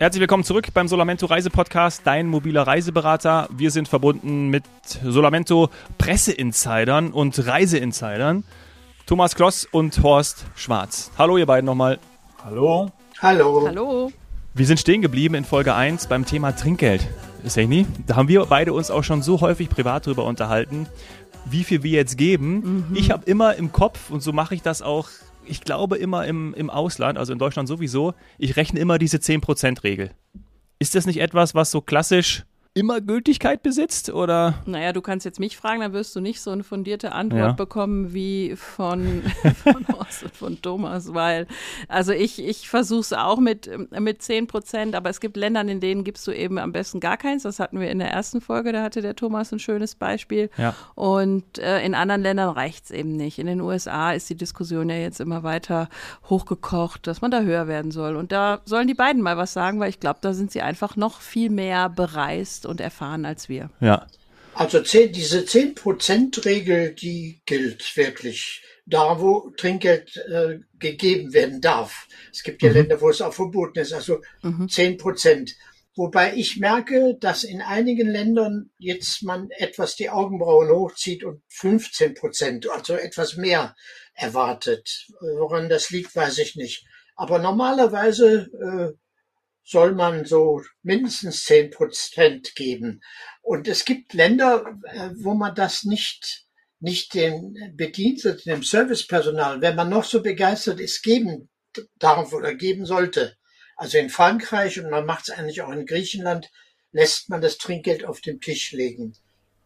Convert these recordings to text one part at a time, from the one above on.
Herzlich willkommen zurück beim Solamento Reisepodcast, dein mobiler Reiseberater. Wir sind verbunden mit Solamento Presseinsidern und Reiseinsidern. Thomas Kloss und Horst Schwarz. Hallo ihr beiden nochmal. Hallo. Hallo. Hallo. Wir sind stehen geblieben in Folge 1 beim Thema Trinkgeld. Ist ja nie. Da haben wir beide uns auch schon so häufig privat drüber unterhalten, wie viel wir jetzt geben. Mhm. Ich habe immer im Kopf, und so mache ich das auch ich glaube immer im, im Ausland, also in Deutschland sowieso, ich rechne immer diese 10%-Regel. Ist das nicht etwas, was so klassisch immer Gültigkeit besitzt? Oder? Naja, du kannst jetzt mich fragen, dann wirst du nicht so eine fundierte Antwort ja. bekommen wie von, von Horst und von Thomas, weil also ich, ich versuche es auch mit, mit 10 Prozent, aber es gibt Länder, in denen gibst du eben am besten gar keins. Das hatten wir in der ersten Folge, da hatte der Thomas ein schönes Beispiel. Ja. Und äh, in anderen Ländern reicht es eben nicht. In den USA ist die Diskussion ja jetzt immer weiter hochgekocht, dass man da höher werden soll. Und da sollen die beiden mal was sagen, weil ich glaube, da sind sie einfach noch viel mehr bereist und erfahren als wir. Ja. Also zehn, diese 10%-Regel, die gilt wirklich da, wo Trinkgeld äh, gegeben werden darf. Es gibt ja mhm. Länder, wo es auch verboten ist, also mhm. 10%. Wobei ich merke, dass in einigen Ländern jetzt man etwas die Augenbrauen hochzieht und 15 Prozent, also etwas mehr erwartet. Woran das liegt, weiß ich nicht. Aber normalerweise äh, soll man so mindestens zehn Prozent geben. Und es gibt Länder, äh, wo man das nicht, nicht den Bediensteten, dem Servicepersonal, wenn man noch so begeistert ist, geben darf oder geben sollte. Also in Frankreich und man macht es eigentlich auch in Griechenland, lässt man das Trinkgeld auf dem Tisch legen.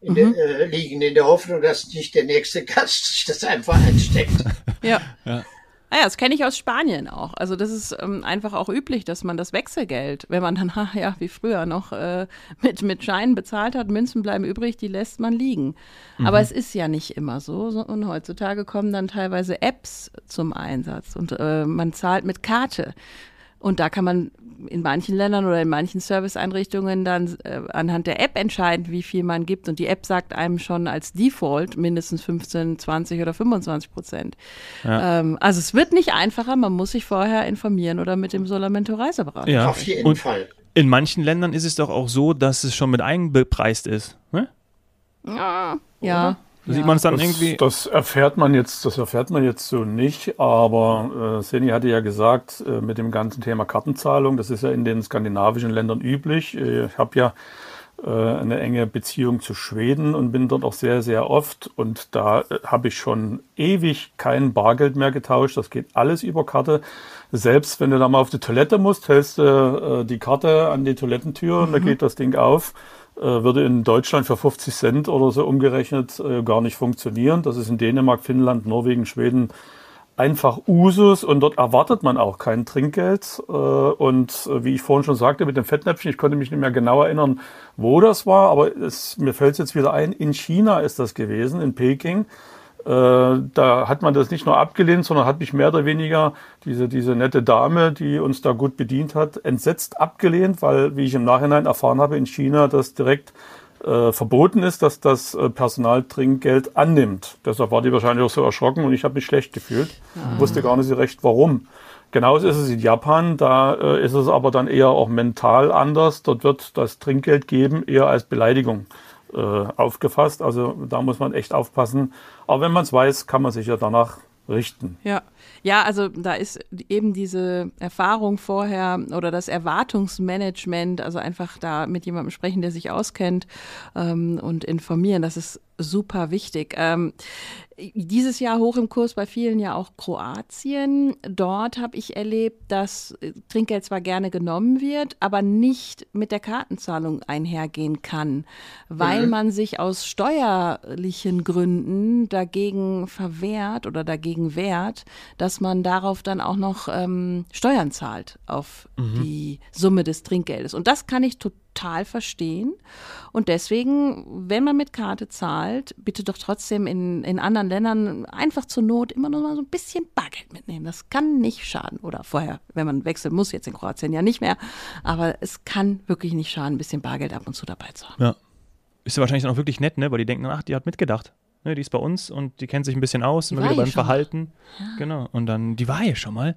In mhm. der, äh, liegen, in der Hoffnung, dass nicht der nächste Gast sich das einfach einsteckt. ja. ja. Ah ja, das kenne ich aus Spanien auch. Also das ist ähm, einfach auch üblich, dass man das Wechselgeld, wenn man dann, ja, wie früher noch äh, mit, mit Scheinen bezahlt hat, Münzen bleiben übrig, die lässt man liegen. Mhm. Aber es ist ja nicht immer so. Und heutzutage kommen dann teilweise Apps zum Einsatz und äh, man zahlt mit Karte. Und da kann man in manchen Ländern oder in manchen Serviceeinrichtungen dann äh, anhand der App entscheiden, wie viel man gibt. Und die App sagt einem schon als Default mindestens 15, 20 oder 25 Prozent. Ja. Ähm, also es wird nicht einfacher, man muss sich vorher informieren oder mit dem Solamento Reiseberater. Ja, auf jeden Und Fall. In manchen Ländern ist es doch auch so, dass es schon mit eingepreist ist. Ne? Ja. Ja. Ja. Sieht man es dann das, irgendwie? Das erfährt man jetzt, das erfährt man jetzt so nicht, aber äh, Seni hatte ja gesagt, äh, mit dem ganzen Thema Kartenzahlung, das ist ja in den skandinavischen Ländern üblich. Äh, ich habe ja eine enge Beziehung zu Schweden und bin dort auch sehr, sehr oft und da äh, habe ich schon ewig kein Bargeld mehr getauscht. Das geht alles über Karte. Selbst wenn du da mal auf die Toilette musst, hältst du äh, die Karte an die Toilettentür und mhm. da geht das Ding auf. Äh, würde in Deutschland für 50 Cent oder so umgerechnet äh, gar nicht funktionieren. Das ist in Dänemark, Finnland, Norwegen, Schweden einfach Usus und dort erwartet man auch kein Trinkgeld. Äh, und wie ich vorhin schon sagte mit dem Fettnäpfchen, ich konnte mich nicht mehr genau erinnern, wo das war, aber es, mir fällt es jetzt wieder ein, in China ist das gewesen, in Peking. Äh, da hat man das nicht nur abgelehnt, sondern hat mich mehr oder weniger diese, diese nette Dame, die uns da gut bedient hat, entsetzt abgelehnt, weil, wie ich im Nachhinein erfahren habe, in China das direkt äh, verboten ist, dass das äh, Personal Trinkgeld annimmt. Deshalb war die wahrscheinlich auch so erschrocken und ich habe mich schlecht gefühlt. Ah. Wusste gar nicht so recht, warum. Genauso ist es in Japan, da äh, ist es aber dann eher auch mental anders. Dort wird das Trinkgeld geben eher als Beleidigung äh, aufgefasst. Also da muss man echt aufpassen. Aber wenn man es weiß, kann man sich ja danach richten. Ja. Ja, also da ist eben diese Erfahrung vorher oder das Erwartungsmanagement, also einfach da mit jemandem sprechen, der sich auskennt ähm, und informieren, das ist super wichtig. Ähm, dieses Jahr hoch im Kurs bei vielen ja auch Kroatien. Dort habe ich erlebt, dass Trinkgeld zwar gerne genommen wird, aber nicht mit der Kartenzahlung einhergehen kann, weil mhm. man sich aus steuerlichen Gründen dagegen verwehrt oder dagegen wehrt, dass man darauf dann auch noch ähm, Steuern zahlt auf mhm. die Summe des Trinkgeldes. Und das kann ich total total verstehen. Und deswegen, wenn man mit Karte zahlt, bitte doch trotzdem in, in anderen Ländern einfach zur Not immer noch mal so ein bisschen Bargeld mitnehmen. Das kann nicht schaden. Oder vorher, wenn man wechseln muss, jetzt in Kroatien ja nicht mehr. Aber es kann wirklich nicht schaden, ein bisschen Bargeld ab und zu dabei zu haben. Ja. Ist ja wahrscheinlich dann auch wirklich nett, ne? Weil die denken, ach, die hat mitgedacht. Ne, die ist bei uns und die kennt sich ein bisschen aus, immer wieder beim Verhalten. Ja. Genau. Und dann, die war ja schon mal.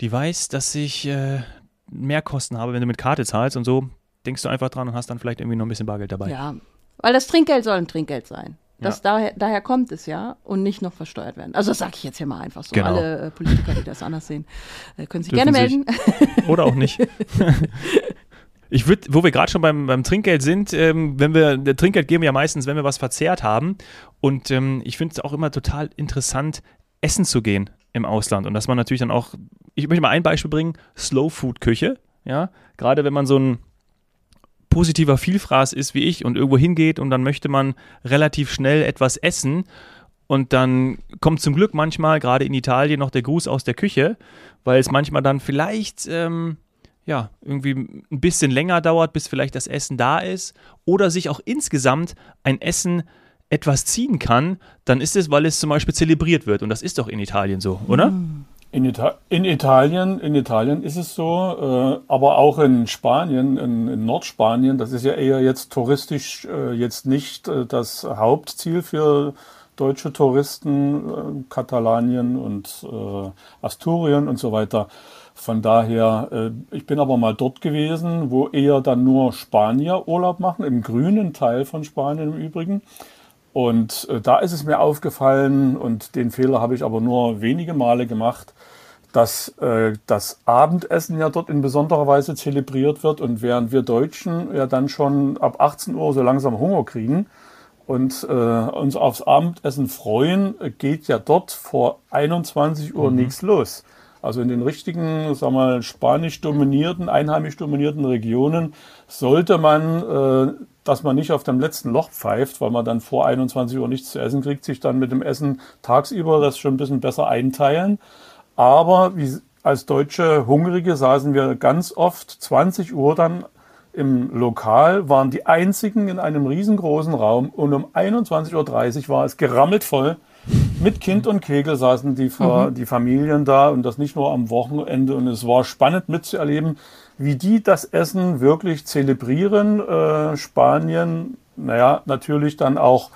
Die weiß, dass ich, äh, Mehrkosten habe, wenn du mit Karte zahlst und so denkst du einfach dran und hast dann vielleicht irgendwie noch ein bisschen Bargeld dabei. Ja, weil das Trinkgeld soll ein Trinkgeld sein. Das ja. daher, daher kommt es ja und nicht noch versteuert werden. Also das sage ich jetzt hier mal einfach so. Genau. Alle äh, Politiker, die das anders sehen, äh, können sich Dürfen gerne melden. Sich. Oder auch nicht. Ich würde, wo wir gerade schon beim, beim Trinkgeld sind, ähm, wenn wir, der Trinkgeld geben wir ja meistens, wenn wir was verzehrt haben. Und ähm, ich finde es auch immer total interessant, essen zu gehen im Ausland. Und dass man natürlich dann auch, ich möchte mal ein Beispiel bringen, Slow Food Küche. Ja, gerade wenn man so ein positiver Vielfraß ist wie ich und irgendwo hingeht und dann möchte man relativ schnell etwas essen und dann kommt zum Glück manchmal, gerade in Italien, noch der Gruß aus der Küche, weil es manchmal dann vielleicht ähm, ja, irgendwie ein bisschen länger dauert, bis vielleicht das Essen da ist oder sich auch insgesamt ein Essen etwas ziehen kann, dann ist es, weil es zum Beispiel zelebriert wird. Und das ist doch in Italien so, oder? In, Ita in Italien, in Italien ist es so, äh, aber auch in Spanien, in, in, Nordspanien, das ist ja eher jetzt touristisch äh, jetzt nicht äh, das Hauptziel für deutsche Touristen, äh, Katalanien und äh, Asturien und so weiter. Von daher, äh, ich bin aber mal dort gewesen, wo eher dann nur Spanier Urlaub machen, im grünen Teil von Spanien im Übrigen. Und da ist es mir aufgefallen, und den Fehler habe ich aber nur wenige Male gemacht, dass äh, das Abendessen ja dort in besonderer Weise zelebriert wird. Und während wir Deutschen ja dann schon ab 18 Uhr so langsam Hunger kriegen und äh, uns aufs Abendessen freuen, geht ja dort vor 21 Uhr mhm. nichts los. Also in den richtigen, sagen wir mal, spanisch dominierten, einheimisch dominierten Regionen sollte man, äh, dass man nicht auf dem letzten Loch pfeift, weil man dann vor 21 Uhr nichts zu essen kriegt, sich dann mit dem Essen tagsüber das schon ein bisschen besser einteilen. Aber wie, als deutsche Hungrige saßen wir ganz oft 20 Uhr dann im Lokal, waren die einzigen in einem riesengroßen Raum und um 21.30 Uhr war es gerammelt voll mit Kind und Kegel saßen die, mhm. die Familien da und das nicht nur am Wochenende. Und es war spannend mitzuerleben, wie die das Essen wirklich zelebrieren. Äh, Spanien, naja, natürlich dann auch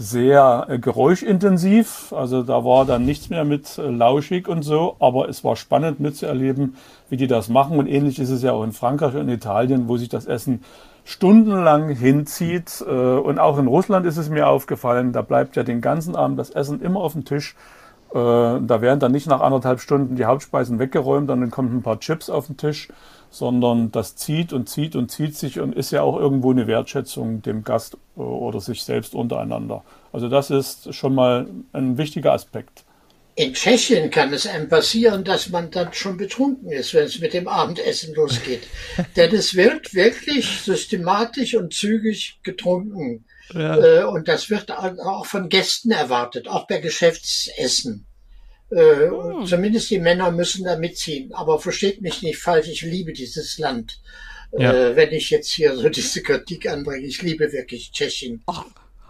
sehr äh, geräuschintensiv. Also da war dann nichts mehr mit äh, lauschig und so, aber es war spannend mitzuerleben, wie die das machen. Und ähnlich ist es ja auch in Frankreich und Italien, wo sich das Essen stundenlang hinzieht. Äh, und auch in Russland ist es mir aufgefallen, da bleibt ja den ganzen Abend das Essen immer auf dem Tisch. Äh, da werden dann nicht nach anderthalb Stunden die Hauptspeisen weggeräumt, dann kommen ein paar Chips auf den Tisch, sondern das zieht und zieht und zieht sich und ist ja auch irgendwo eine Wertschätzung dem Gast äh, oder sich selbst untereinander. Also das ist schon mal ein wichtiger Aspekt. In Tschechien kann es einem passieren, dass man dann schon betrunken ist, wenn es mit dem Abendessen losgeht. Denn es wird wirklich systematisch und zügig getrunken. Ja. Äh, und das wird auch von Gästen erwartet, auch bei Geschäftsessen. Hm. Zumindest die Männer müssen da mitziehen. Aber versteht mich nicht falsch, ich liebe dieses Land. Ja. Äh, wenn ich jetzt hier so diese Kritik anbringe, ich liebe wirklich Tschechien. Oh,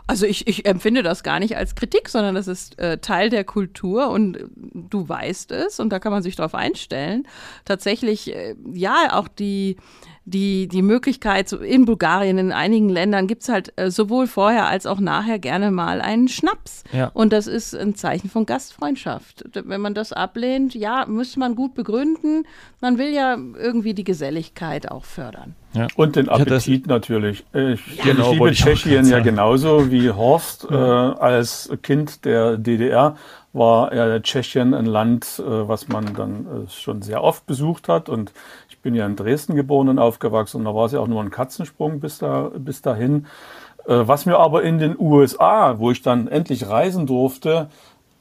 also ich, ich empfinde das gar nicht als Kritik, sondern das ist äh, Teil der Kultur und du weißt es und da kann man sich darauf einstellen. Tatsächlich, äh, ja, auch die die, die Möglichkeit, in Bulgarien, in einigen Ländern gibt es halt äh, sowohl vorher als auch nachher gerne mal einen Schnaps. Ja. Und das ist ein Zeichen von Gastfreundschaft. Wenn man das ablehnt, ja, müsste man gut begründen. Man will ja irgendwie die Geselligkeit auch fördern. Ja. Und den Appetit natürlich. Ich, ja, genau, ich liebe Tschechien ja genauso wie Horst. Äh, als Kind der DDR war ja Tschechien ein Land, äh, was man dann äh, schon sehr oft besucht hat. Und bin ja in Dresden geboren und aufgewachsen und da war es ja auch nur ein Katzensprung bis, da, bis dahin. Äh, was mir aber in den USA, wo ich dann endlich reisen durfte,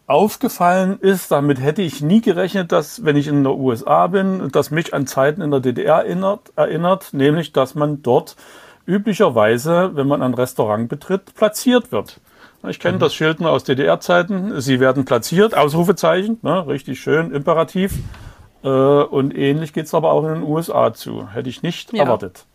aufgefallen ist, damit hätte ich nie gerechnet, dass, wenn ich in der USA bin, dass mich an Zeiten in der DDR erinnert, erinnert nämlich, dass man dort üblicherweise, wenn man ein Restaurant betritt, platziert wird. Ich kenne mhm. das Schild nur aus DDR-Zeiten. Sie werden platziert, Ausrufezeichen, ne, richtig schön, imperativ. Äh, und ähnlich geht es aber auch in den USA zu. Hätte ich nicht ja. erwartet.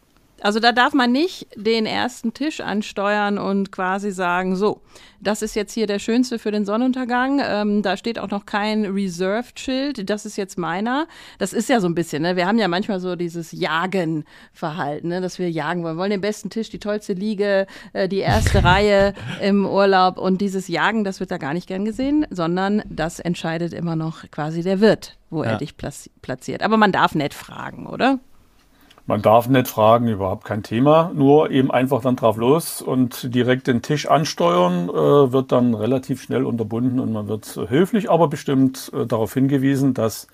Also da darf man nicht den ersten Tisch ansteuern und quasi sagen, so, das ist jetzt hier der schönste für den Sonnenuntergang. Ähm, da steht auch noch kein Reserved-Schild. Das ist jetzt meiner. Das ist ja so ein bisschen, ne? Wir haben ja manchmal so dieses Jagen-Verhalten, ne? dass wir jagen wollen. Wir wollen den besten Tisch, die tollste Liege, äh, die erste Reihe im Urlaub. Und dieses Jagen, das wird da gar nicht gern gesehen, sondern das entscheidet immer noch quasi der Wirt, wo ja. er dich platziert. Aber man darf nett fragen, oder? Man darf nicht fragen, überhaupt kein Thema. Nur eben einfach dann drauf los und direkt den Tisch ansteuern, äh, wird dann relativ schnell unterbunden und man wird höflich, aber bestimmt äh, darauf hingewiesen, dass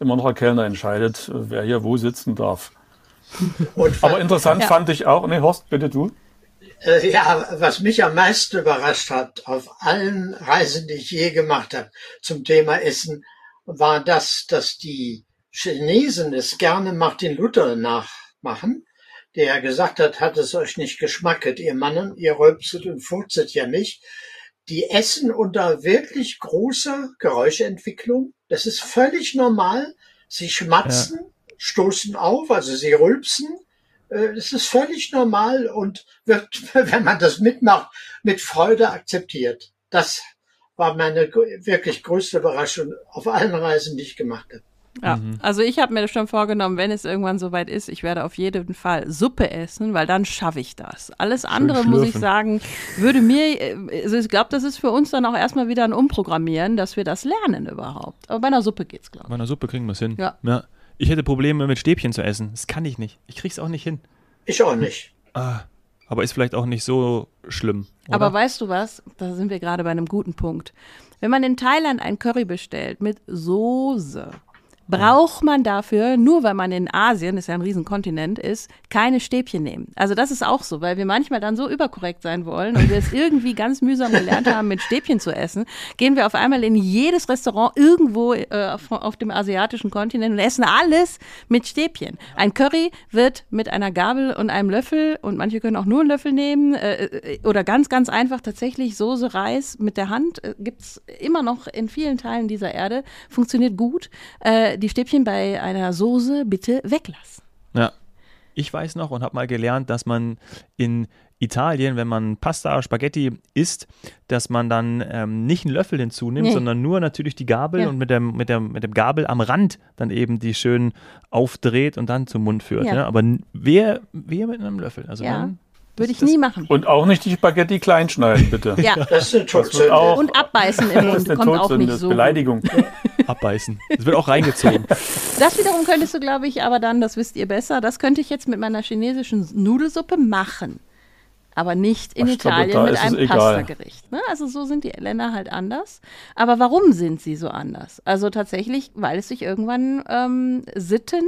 immer noch ein Kellner entscheidet, äh, wer hier wo sitzen darf. aber interessant ja. fand ich auch, ne Horst, bitte du. Äh, ja, was mich am meisten überrascht hat auf allen Reisen, die ich je gemacht habe zum Thema Essen, war das, dass die Chinesen es gerne Martin Luther nachmachen, der gesagt hat, hat es euch nicht geschmacket, ihr Mannen, ihr rülpset und furzet ja nicht. Die essen unter wirklich großer Geräuschentwicklung. Das ist völlig normal. Sie schmatzen, ja. stoßen auf, also sie rülpsen. Äh, das ist völlig normal und wird, wenn man das mitmacht, mit Freude akzeptiert. Das war meine wirklich größte Überraschung auf allen Reisen, die ich gemacht habe. Ja, mhm. also ich habe mir schon vorgenommen, wenn es irgendwann soweit ist, ich werde auf jeden Fall Suppe essen, weil dann schaffe ich das. Alles andere, muss ich sagen, würde mir, äh, also ich glaube, das ist für uns dann auch erstmal wieder ein Umprogrammieren, dass wir das lernen überhaupt. Aber bei einer Suppe geht's, glaube ich. Bei einer Suppe kriegen wir es hin. Ja. ja. Ich hätte Probleme mit Stäbchen zu essen. Das kann ich nicht. Ich krieg's auch nicht hin. Ich auch nicht. Ah, aber ist vielleicht auch nicht so schlimm. Oder? Aber weißt du was? Da sind wir gerade bei einem guten Punkt. Wenn man in Thailand ein Curry bestellt mit Soße, braucht man dafür, nur weil man in Asien, ist ja ein Riesenkontinent ist, keine Stäbchen nehmen. Also das ist auch so, weil wir manchmal dann so überkorrekt sein wollen und wir es irgendwie ganz mühsam gelernt haben, mit Stäbchen zu essen, gehen wir auf einmal in jedes Restaurant irgendwo äh, auf, auf, dem asiatischen Kontinent und essen alles mit Stäbchen. Ein Curry wird mit einer Gabel und einem Löffel und manche können auch nur einen Löffel nehmen äh, äh oder ganz, ganz einfach tatsächlich Soße, Reis mit der Hand äh, gibt's immer noch in vielen Teilen dieser Erde, funktioniert gut. Äh, die Stäbchen bei einer Soße bitte weglassen. Ja. Ich weiß noch und habe mal gelernt, dass man in Italien, wenn man Pasta, Spaghetti isst, dass man dann ähm, nicht einen Löffel hinzunimmt, nee. sondern nur natürlich die Gabel ja. und mit dem, mit, der, mit dem Gabel am Rand dann eben die schön aufdreht und dann zum Mund führt. Ja. Ja? Aber wer, wer mit einem Löffel? Also ja. Dann, würde ich nie machen. Und auch nicht die Spaghetti klein schneiden, bitte. ja. Das ist eine Todsünde. Auch, und abbeißen im Mund. Kommt Todsünde, auch nicht so. Beleidigung. abbeißen. Das wird auch reingezogen. Das wiederum könntest du, glaube ich, aber dann, das wisst ihr besser, das könnte ich jetzt mit meiner chinesischen Nudelsuppe machen. Aber nicht in Ach, Italien glaube, mit einem Pasta-Gericht. Ne? Also so sind die Länder halt anders. Aber warum sind sie so anders? Also tatsächlich, weil es sich irgendwann ähm, Sitten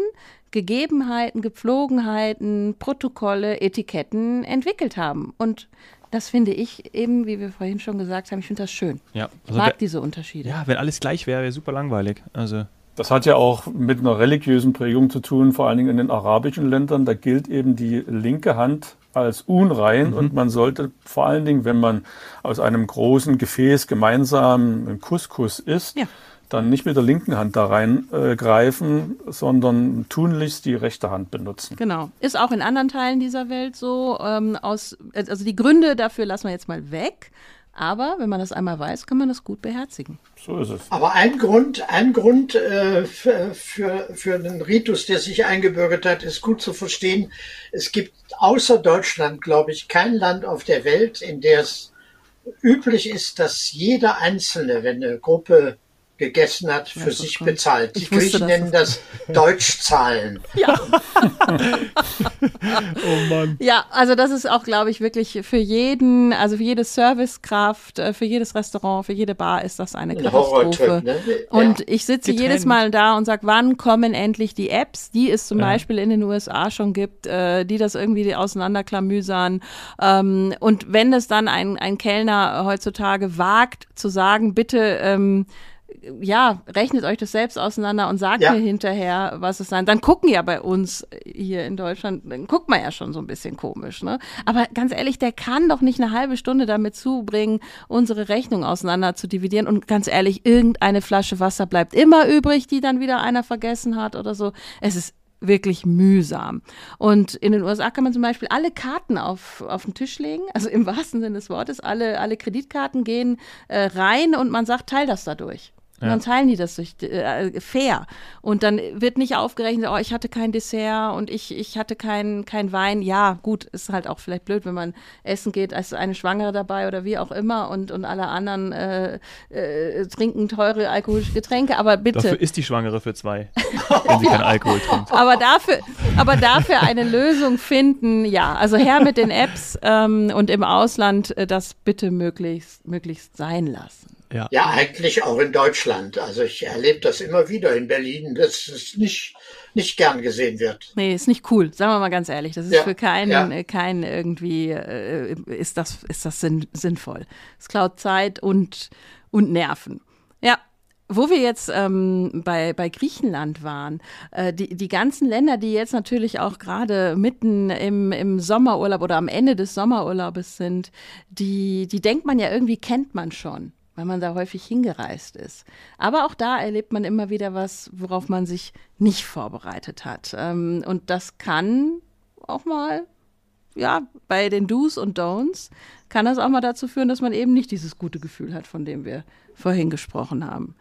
Gegebenheiten, Gepflogenheiten, Protokolle, Etiketten entwickelt haben. Und das finde ich eben, wie wir vorhin schon gesagt haben, ich finde das schön. Ja, also ich mag diese Unterschiede. Ja, wenn alles gleich wäre, wäre super langweilig. Also das hat ja auch mit einer religiösen Prägung zu tun, vor allen Dingen in den arabischen Ländern. Da gilt eben die linke Hand als unrein mhm. und man sollte vor allen Dingen, wenn man aus einem großen Gefäß gemeinsam einen Couscous isst, ja dann nicht mit der linken Hand da reingreifen, äh, sondern tunlichst die rechte Hand benutzen. Genau. Ist auch in anderen Teilen dieser Welt so. Ähm, aus, also die Gründe dafür lassen wir jetzt mal weg. Aber wenn man das einmal weiß, kann man das gut beherzigen. So ist es. Aber ein Grund, ein Grund äh, für, für, für den Ritus, der sich eingebürgert hat, ist gut zu verstehen. Es gibt außer Deutschland, glaube ich, kein Land auf der Welt, in der es üblich ist, dass jeder Einzelne, wenn eine Gruppe gegessen hat, für ja, sich kommt. bezahlt. Die Griechen nennen das Deutschzahlen. Ja. oh Mann. Ja, also das ist auch, glaube ich, wirklich für jeden, also für jede Servicekraft, äh, für jedes Restaurant, für jede Bar ist das eine Katastrophe. Ne? Und ja. ich sitze Getrennt. jedes Mal da und sage, wann kommen endlich die Apps, die es zum ja. Beispiel in den USA schon gibt, äh, die das irgendwie auseinanderklamüsern. Ähm, und wenn es dann ein, ein Kellner heutzutage wagt zu sagen, bitte ähm, ja, rechnet euch das selbst auseinander und sagt ja. mir hinterher, was es sein. Dann gucken ja bei uns hier in Deutschland, dann guckt man ja schon so ein bisschen komisch, ne? Aber ganz ehrlich, der kann doch nicht eine halbe Stunde damit zubringen, unsere Rechnung auseinander zu dividieren. Und ganz ehrlich, irgendeine Flasche Wasser bleibt immer übrig, die dann wieder einer vergessen hat oder so. Es ist wirklich mühsam. Und in den USA kann man zum Beispiel alle Karten auf, auf den Tisch legen, also im wahrsten Sinne des Wortes, alle, alle Kreditkarten gehen äh, rein und man sagt, teil das dadurch. Und ja. dann teilen die das durch, äh, fair. Und dann wird nicht aufgerechnet, oh, ich hatte kein Dessert und ich, ich hatte kein, kein Wein. Ja, gut, ist halt auch vielleicht blöd, wenn man essen geht, als eine Schwangere dabei oder wie auch immer und, und alle anderen äh, äh, trinken teure alkoholische Getränke. Aber bitte. Dafür ist die Schwangere für zwei, wenn sie keinen Alkohol trinkt. Aber dafür, aber dafür eine Lösung finden, ja. Also her mit den Apps ähm, und im Ausland äh, das bitte möglichst, möglichst sein lassen. Ja. ja, eigentlich auch in Deutschland. Also ich erlebe das immer wieder in Berlin, dass es nicht, nicht gern gesehen wird. Nee, ist nicht cool, sagen wir mal ganz ehrlich. Das ist ja, für keinen, ja. keinen irgendwie, äh, ist das, ist das sinn, sinnvoll. Es klaut Zeit und, und Nerven. Ja, wo wir jetzt ähm, bei, bei Griechenland waren, äh, die, die ganzen Länder, die jetzt natürlich auch gerade mitten im, im Sommerurlaub oder am Ende des Sommerurlaubes sind, die, die denkt man ja irgendwie, kennt man schon weil man da häufig hingereist ist. Aber auch da erlebt man immer wieder was, worauf man sich nicht vorbereitet hat. Ähm, und das kann auch mal, ja, bei den Do's und Don'ts, kann das auch mal dazu führen, dass man eben nicht dieses gute Gefühl hat, von dem wir vorhin gesprochen haben.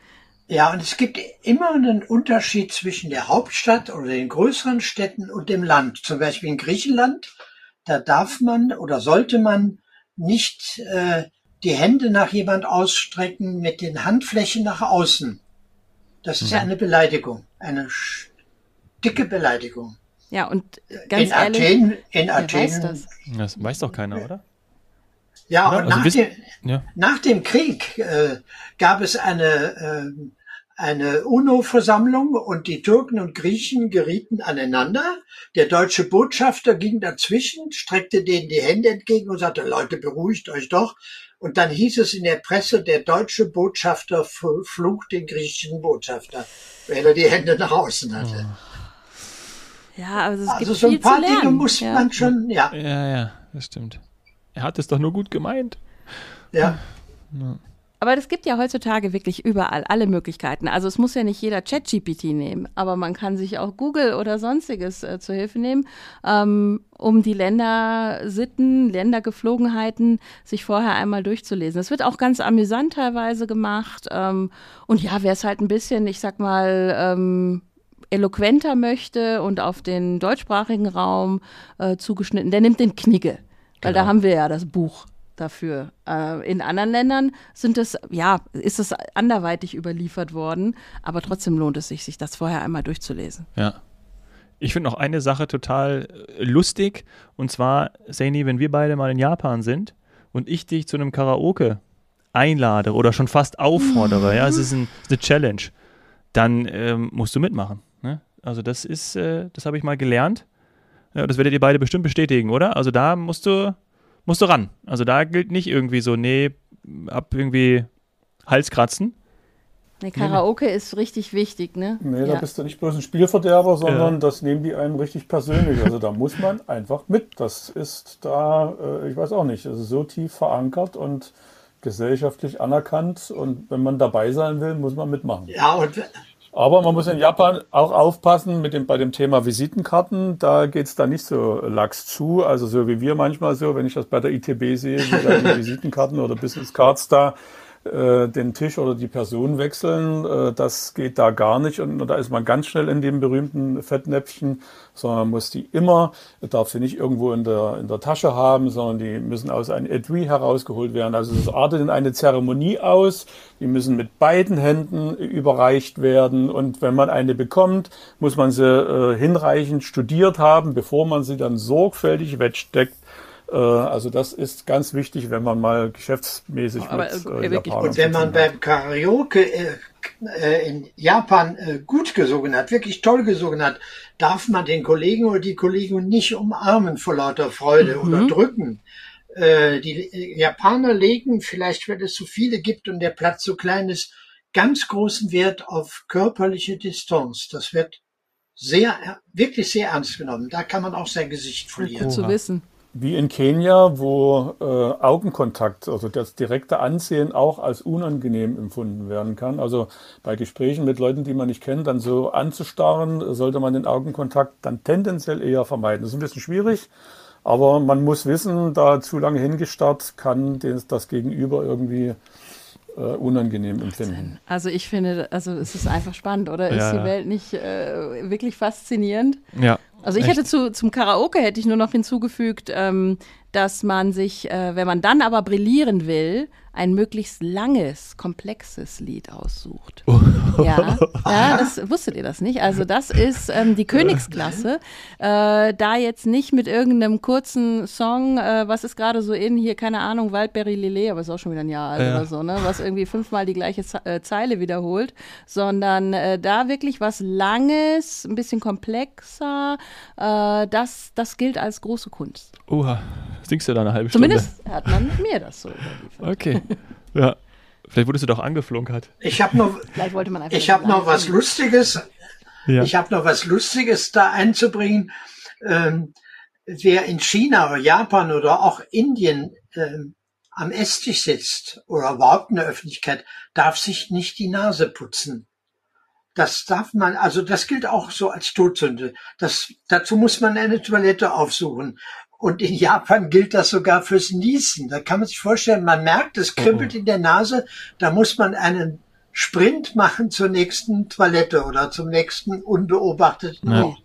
Ja, und es gibt immer einen Unterschied zwischen der Hauptstadt oder den größeren Städten und dem Land. Zum Beispiel in Griechenland, da darf man oder sollte man nicht äh, die Hände nach jemand ausstrecken mit den Handflächen nach außen. Das ist ja mhm. eine Beleidigung, eine dicke Beleidigung. Ja, und ganz in ehrlich, Athen, in Athen, weiß das? das weiß doch keiner, oder? Ja, oder? und also nach, dem, ja. nach dem Krieg äh, gab es eine äh, eine UNO-Versammlung und die Türken und Griechen gerieten aneinander. Der deutsche Botschafter ging dazwischen, streckte denen die Hände entgegen und sagte, Leute, beruhigt euch doch. Und dann hieß es in der Presse, der deutsche Botschafter flucht den griechischen Botschafter, weil er die Hände nach außen hatte. Oh. Ja, also, es also gibt so ein paar Dinge muss ja. man schon, ja. Ja, ja, das stimmt. Er hat es doch nur gut gemeint. Ja. ja. Aber es gibt ja heutzutage wirklich überall alle Möglichkeiten. Also es muss ja nicht jeder ChatGPT nehmen, aber man kann sich auch Google oder sonstiges äh, zur Hilfe nehmen, ähm, um die Ländersitten, Ländergeflogenheiten sich vorher einmal durchzulesen. Das wird auch ganz amüsant teilweise gemacht. Ähm, und ja, wer es halt ein bisschen, ich sag mal, ähm, eloquenter möchte und auf den deutschsprachigen Raum äh, zugeschnitten, der nimmt den Knigge. Weil genau. da haben wir ja das Buch dafür. Äh, in anderen Ländern sind es, ja, ist es anderweitig überliefert worden, aber trotzdem lohnt es sich, sich das vorher einmal durchzulesen. Ja. Ich finde noch eine Sache total äh, lustig und zwar, Saini, wenn wir beide mal in Japan sind und ich dich zu einem Karaoke einlade oder schon fast auffordere, ja, es ist ein, eine Challenge, dann ähm, musst du mitmachen. Ne? Also das ist, äh, das habe ich mal gelernt. Ja, das werdet ihr beide bestimmt bestätigen, oder? Also da musst du, musst du ran. Also da gilt nicht irgendwie so, nee, ab irgendwie Halskratzen. Nee, Karaoke nee. ist richtig wichtig, ne? Nee, ja. da bist du nicht bloß ein Spielverderber, sondern ja. das nehmen die einem richtig persönlich. Also da muss man einfach mit. Das ist da, äh, ich weiß auch nicht, also so tief verankert und gesellschaftlich anerkannt. Und wenn man dabei sein will, muss man mitmachen. Ja, und aber man muss in Japan auch aufpassen mit dem, bei dem Thema Visitenkarten. Da geht's da nicht so lax zu. Also so wie wir manchmal so, wenn ich das bei der ITB sehe, wie da die Visitenkarten oder Business Cards da äh, den Tisch oder die Person wechseln. Äh, das geht da gar nicht und, und da ist man ganz schnell in dem berühmten Fettnäpfchen, sondern man muss die immer, darf sie nicht irgendwo in der, in der Tasche haben, sondern die müssen aus einem Etui herausgeholt werden. Also es artet in eine Zeremonie aus, die müssen mit beiden Händen überreicht werden und wenn man eine bekommt, muss man sie äh, hinreichend studiert haben, bevor man sie dann sorgfältig wegsteckt also das ist ganz wichtig, wenn man mal geschäftsmäßig Aber, mit äh, Japanern Und wenn man beim Karaoke äh, äh, in Japan äh, gut gesungen hat, wirklich toll gesungen hat, darf man den Kollegen oder die Kollegin nicht umarmen vor lauter Freude mhm. oder drücken. Äh, die Japaner legen, vielleicht weil es zu viele gibt und der Platz so klein ist, ganz großen Wert auf körperliche Distanz. Das wird sehr, wirklich sehr ernst genommen. Da kann man auch sein Gesicht verlieren. Gut zu wissen. Wie in Kenia, wo äh, Augenkontakt, also das direkte Ansehen auch als unangenehm empfunden werden kann. Also bei Gesprächen mit Leuten, die man nicht kennt, dann so anzustarren, sollte man den Augenkontakt dann tendenziell eher vermeiden. Das ist ein bisschen schwierig, aber man muss wissen, da zu lange hingestarrt kann das Gegenüber irgendwie äh, unangenehm empfinden. Also ich finde, also es ist einfach spannend, oder? Ist ja, die Welt nicht äh, wirklich faszinierend? Ja. Also ich Echt? hätte zu, zum Karaoke hätte ich nur noch hinzugefügt, ähm, dass man sich, äh, wenn man dann aber brillieren will, ein möglichst langes, komplexes Lied aussucht. Oh. Ja, ja, das wusstet ihr das nicht. Also das ist ähm, die Königsklasse. Äh, da jetzt nicht mit irgendeinem kurzen Song, äh, was ist gerade so in hier, keine Ahnung, Waldberry Lillet, aber ist auch schon wieder ein Jahr alt ja. oder so, ne? Was irgendwie fünfmal die gleiche Ze äh, Zeile wiederholt, sondern äh, da wirklich was Langes, ein bisschen komplexer. Äh, das, das gilt als große Kunst. Oha, singst du da eine halbe Stunde? Zumindest hat man mir das so überliefert. Okay. Ja. Vielleicht wurdest du doch angeflunkert. Ich habe noch, ich habe noch was Lustiges. Ja. Ich habe noch was Lustiges da einzubringen. Ähm, wer in China oder Japan oder auch Indien ähm, am Esstisch sitzt oder überhaupt in der Öffentlichkeit, darf sich nicht die Nase putzen. Das darf man, also das gilt auch so als Todsünde. Das, dazu muss man eine Toilette aufsuchen. Und in Japan gilt das sogar fürs Niesen. Da kann man sich vorstellen, man merkt, es kribbelt oh. in der Nase, da muss man einen Sprint machen zur nächsten Toilette oder zum nächsten unbeobachteten ja. Ort.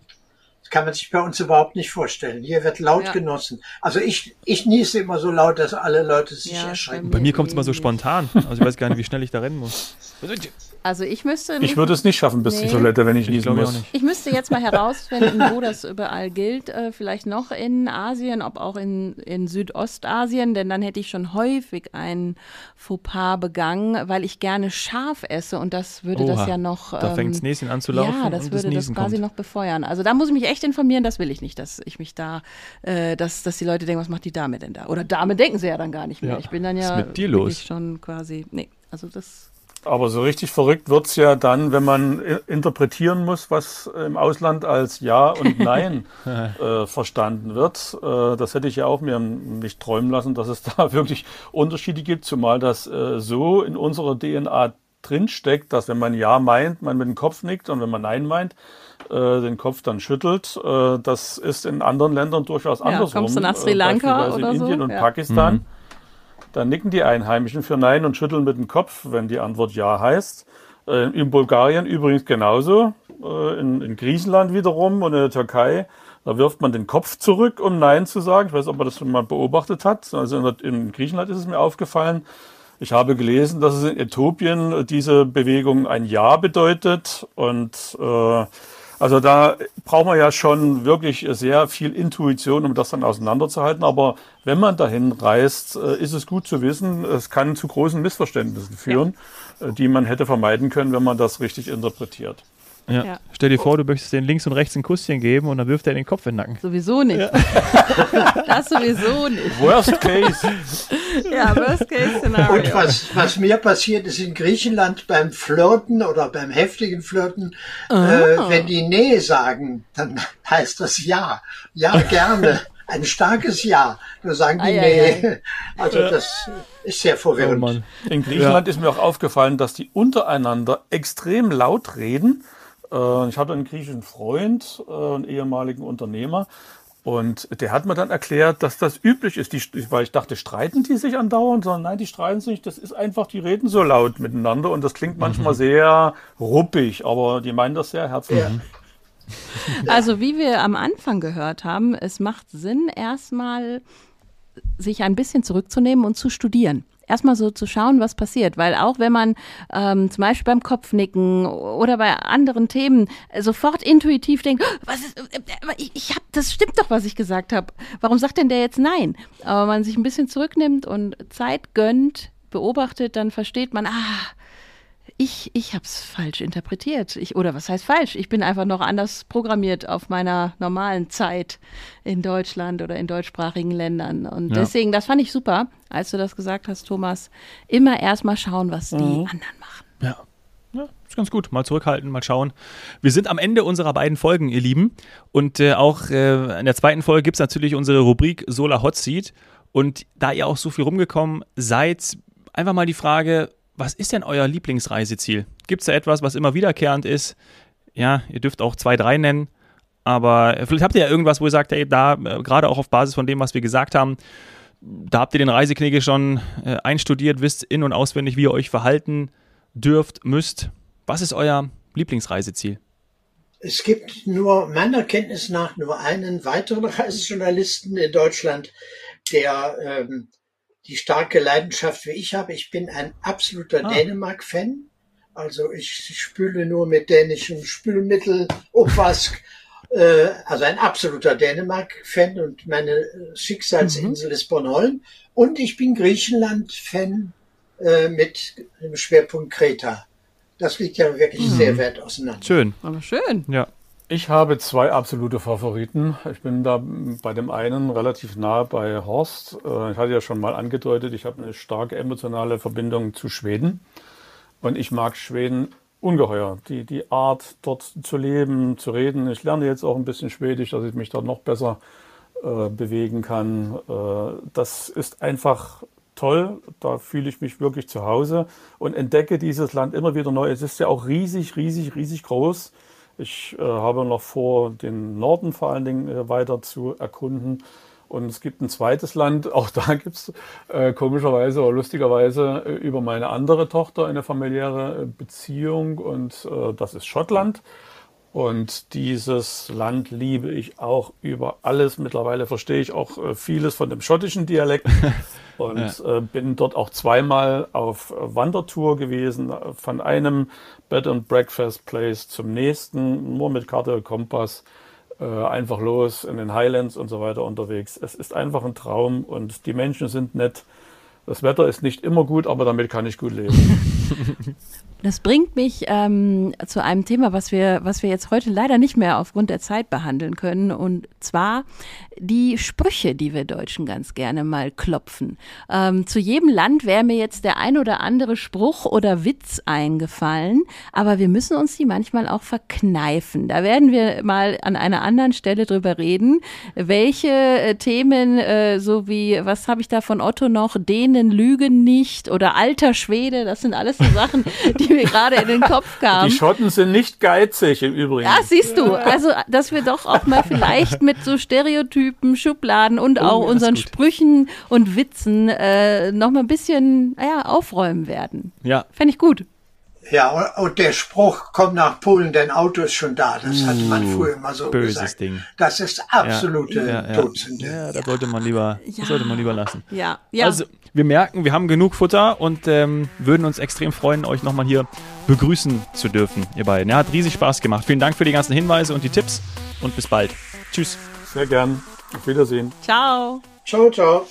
Das kann man sich bei uns überhaupt nicht vorstellen. Hier wird laut ja. genossen. Also ich, ich niese immer so laut, dass alle Leute sich ja, erschrecken. Bei mir kommt es immer so spontan. Also ich weiß gar nicht, wie schnell ich da rennen muss. Also ich müsste. Ich würde es nicht schaffen bis nee. zur Toilette, wenn ich niesen muss. Ich, ich müsste jetzt mal herausfinden, wo das überall gilt. Äh, vielleicht noch in Asien, ob auch in, in Südostasien, denn dann hätte ich schon häufig ein Fauxpas begangen, weil ich gerne scharf esse und das würde Oha, das ja noch. Da ähm, fängt das Näschen an zu laufen. Ja, das würde das, das quasi kommt. noch befeuern. Also da muss ich mich echt informieren, das will ich nicht, dass ich mich da, äh, dass, dass die Leute denken, was macht die Dame denn da? Oder Dame denken sie ja dann gar nicht mehr. Ja. Ich bin dann ja was ist mit dir los? schon quasi. Nee, also das aber so richtig verrückt wird's ja dann, wenn man interpretieren muss, was im Ausland als Ja und Nein äh, verstanden wird. Äh, das hätte ich ja auch mir nicht träumen lassen, dass es da wirklich Unterschiede gibt, zumal das äh, so in unserer DNA drinsteckt, dass wenn man Ja meint, man mit dem Kopf nickt und wenn man Nein meint, äh, den Kopf dann schüttelt. Äh, das ist in anderen Ländern durchaus ja, andersrum. Kommst du nach Sri Lanka äh, oder in Indien so? und ja. Pakistan. Mhm dann nicken die Einheimischen für Nein und schütteln mit dem Kopf, wenn die Antwort Ja heißt. Äh, in Bulgarien übrigens genauso, äh, in, in, Griechenland wiederum und in der Türkei. Da wirft man den Kopf zurück, um Nein zu sagen. Ich weiß, ob man das schon mal beobachtet hat. Also in, in Griechenland ist es mir aufgefallen. Ich habe gelesen, dass es in Äthiopien diese Bewegung ein Ja bedeutet und äh, also da braucht man ja schon wirklich sehr viel Intuition, um das dann auseinanderzuhalten. Aber wenn man dahin reist, äh, ist es gut zu wissen, es kann zu großen Missverständnissen führen, ja. Äh, die man hätte vermeiden können, wenn man das richtig interpretiert. Ja. ja. Stell dir vor, du möchtest den links und rechts ein Kusschen geben und dann wirft er den Kopf in den Nacken. Sowieso nicht. Ja. das sowieso nicht. Worst case. ja, worst case Szenario. Und was, was mir passiert ist in Griechenland beim Flirten oder beim heftigen Flirten, oh. äh, wenn die Nee sagen, dann heißt das Ja. Ja, gerne. Ein starkes Ja. Nur sagen die ah, Nee. Ja, ja. Also das ist sehr verwirrend. Oh, in Griechenland ist mir auch aufgefallen, dass die untereinander extrem laut reden äh, ich hatte einen griechischen Freund, äh, einen ehemaligen Unternehmer, und der hat mir dann erklärt, dass das üblich ist, die, weil ich dachte, streiten die sich andauernd, sondern nein, die streiten sich nicht. Das ist einfach, die reden so laut miteinander und das klingt manchmal mhm. sehr ruppig, aber die meinen das sehr herzlich. Ja. Also wie wir am Anfang gehört haben, es macht Sinn, erstmal sich ein bisschen zurückzunehmen und zu studieren erstmal so zu schauen, was passiert. Weil auch wenn man ähm, zum Beispiel beim Kopfnicken oder bei anderen Themen sofort intuitiv denkt, oh, was ist, äh, äh, ich, ich hab, das stimmt doch, was ich gesagt habe. Warum sagt denn der jetzt nein? Aber man sich ein bisschen zurücknimmt und Zeit gönnt, beobachtet, dann versteht man, ah, ich, ich habe es falsch interpretiert. Ich, oder was heißt falsch? Ich bin einfach noch anders programmiert auf meiner normalen Zeit in Deutschland oder in deutschsprachigen Ländern. Und ja. deswegen, das fand ich super, als du das gesagt hast, Thomas. Immer erstmal schauen, was die mhm. anderen machen. Ja. Ja, ist ganz gut. Mal zurückhalten, mal schauen. Wir sind am Ende unserer beiden Folgen, ihr Lieben. Und äh, auch äh, in der zweiten Folge gibt es natürlich unsere Rubrik Solar Hot Seat. Und da ihr auch so viel rumgekommen seid, einfach mal die Frage, was ist denn euer Lieblingsreiseziel? Gibt es da etwas, was immer wiederkehrend ist? Ja, ihr dürft auch zwei, drei nennen. Aber vielleicht habt ihr ja irgendwas, wo ihr sagt, ey, da, äh, gerade auch auf Basis von dem, was wir gesagt haben, da habt ihr den Reiseknigge schon äh, einstudiert, wisst in- und auswendig, wie ihr euch verhalten dürft, müsst. Was ist euer Lieblingsreiseziel? Es gibt nur meiner Kenntnis nach nur einen weiteren Reisejournalisten in Deutschland, der ähm, die starke Leidenschaft wie ich habe. Ich bin ein absoluter ah. Dänemark-Fan. Also ich spüle nur mit dänischem Spülmittel, Opvask. Äh, also ein absoluter Dänemark-Fan und meine Schicksalsinsel mhm. ist Bornholm. Und ich bin Griechenland-Fan äh, mit dem Schwerpunkt Kreta. Das liegt ja wirklich mhm. sehr weit auseinander. Schön. Aber schön. Ja. Ich habe zwei absolute Favoriten. Ich bin da bei dem einen relativ nah bei Horst. Äh, ich hatte ja schon mal angedeutet, ich habe eine starke emotionale Verbindung zu Schweden. Und ich mag Schweden ungeheuer. Die, die Art, dort zu leben, zu reden. Ich lerne jetzt auch ein bisschen Schwedisch, dass ich mich dort noch besser äh, bewegen kann. Äh, das ist einfach toll. Da fühle ich mich wirklich zu Hause und entdecke dieses Land immer wieder neu. Es ist ja auch riesig, riesig, riesig groß. Ich äh, habe noch vor, den Norden vor allen Dingen äh, weiter zu erkunden. Und es gibt ein zweites Land, auch da gibt es äh, komischerweise oder lustigerweise äh, über meine andere Tochter eine familiäre äh, Beziehung und äh, das ist Schottland. Und dieses Land liebe ich auch über alles. Mittlerweile verstehe ich auch äh, vieles von dem schottischen Dialekt und ja. äh, bin dort auch zweimal auf Wandertour gewesen, von einem Bed and Breakfast Place zum nächsten, nur mit Karte und Kompass, äh, einfach los in den Highlands und so weiter unterwegs. Es ist einfach ein Traum und die Menschen sind nett. Das Wetter ist nicht immer gut, aber damit kann ich gut leben. Das bringt mich ähm, zu einem Thema, was wir, was wir jetzt heute leider nicht mehr aufgrund der Zeit behandeln können. Und zwar die Sprüche, die wir Deutschen ganz gerne mal klopfen. Ähm, zu jedem Land wäre mir jetzt der ein oder andere Spruch oder Witz eingefallen, aber wir müssen uns die manchmal auch verkneifen. Da werden wir mal an einer anderen Stelle drüber reden, welche äh, Themen, äh, so wie, was habe ich da von Otto noch, denen lügen nicht oder alter Schwede, das sind alles so Sachen, die mir gerade in den Kopf kamen. Die Schotten sind nicht geizig im Übrigen. Ja, siehst du. Also, dass wir doch auch mal vielleicht mit so Stereotypen, Schubladen und oh, auch unseren Sprüchen und Witzen äh, noch mal ein bisschen ja, aufräumen werden. Ja. Fände ich gut. Ja, und der Spruch, komm nach Polen, dein Auto ist schon da. Das hat man uh, früher immer so Böses gesagt. Ding. Das ist absolute ja, ja, ja. Todsünde. Ja, da sollte man lieber, sollte man lieber lassen. Ja, ja. Also, wir merken, wir haben genug Futter und ähm, würden uns extrem freuen, euch nochmal hier begrüßen zu dürfen, ihr beiden. Ja, hat riesig Spaß gemacht. Vielen Dank für die ganzen Hinweise und die Tipps und bis bald. Tschüss. Sehr gern. Auf Wiedersehen. Ciao. Ciao, ciao.